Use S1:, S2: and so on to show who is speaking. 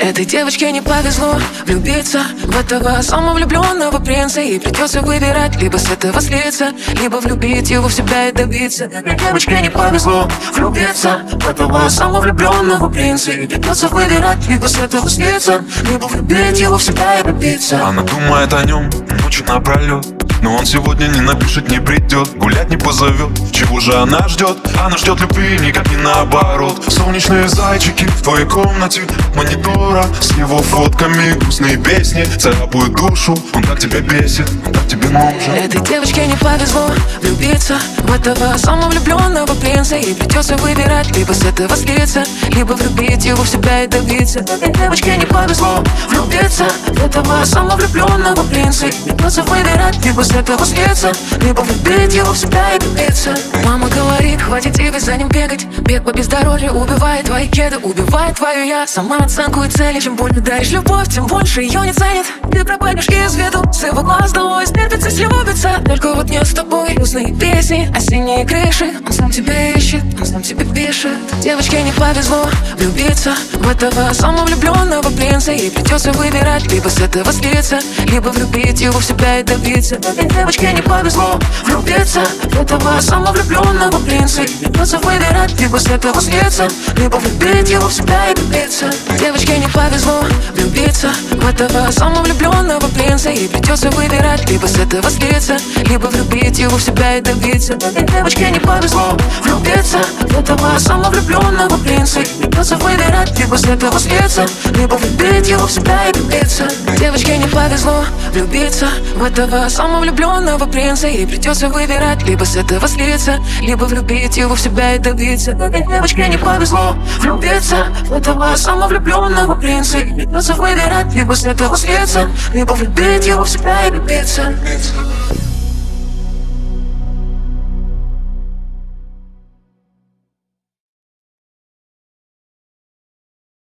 S1: Этой девочке не повезло влюбиться В этого самовлюбленного принца. И придется выбирать Либо с этого слиться Либо влюбить его в себя и добиться. Этой девочке не повезло влюбиться В этого самовлюбленного принца. И придется выбирать Либо с этого слиться Либо влюбить его в себя и добиться.
S2: Она думает о нем ночью напролет но он сегодня не напишет, не придет Гулять не позовет. Чего же она ждет? Она ждет любви, никак не наоборот. Солнечные зайчики в твоей комнате Монитора с его фотками Грустные песни царапают душу. Он так тебя бесит, он так тебе нужен
S1: Этой девочке не повезло влюбиться В этого самовлюбленного принца. И придется выбирать Либо с этого слиться Либо влюбить его в себя и добиться. Этой девочке не повезло влюбиться В этого самовлюбленного принца. И придется выбирать Либо с этого слиться Либо влюбить его в себя и добиться. Мама говорит, хватит тебе за ним бегать. Бег по бездорожью убивает твои кеды Убивает твою я, сама оценку и цели Чем больше даешь любовь, тем больше ее не ценит Ты пропадешь из виду, с его глаз долой Стерпится, слюбится, только вот не с тобой Грустные песни, осенние крыши Он сам тебя ищет, он сам тебе пишет. Девочке не повезло влюбиться В этого самовлюбленного принца. И придется выбирать, либо с этого слиться Либо влюбить его в себя и добиться. Девочке не повезло влюбиться В этого самовлюбленного принца. И придется выбирать, либо с этого слиться Либо влюбить его в себя и добиться. Девочке не повезло влюбиться В этого самовлюбленного принца И придется выбирать, либо с этого слиться Либо влюбить его в себя и добиться. Девочке не повезло влюбиться В этого самовлюбленного принца И придется выбирать, либо с этого слиться Либо влюбить его в себя и добиться. Девочке не повезло влюбиться В этого самовлюбленного принца. И придется выбирать, либо с этого слиться Либо влюбить его в себя и добиться. Девочке не повезло влюбиться В этого самовлюбленного принца. И придется выбирать, либо с этого слиться Либо влюбить его в себя и добиться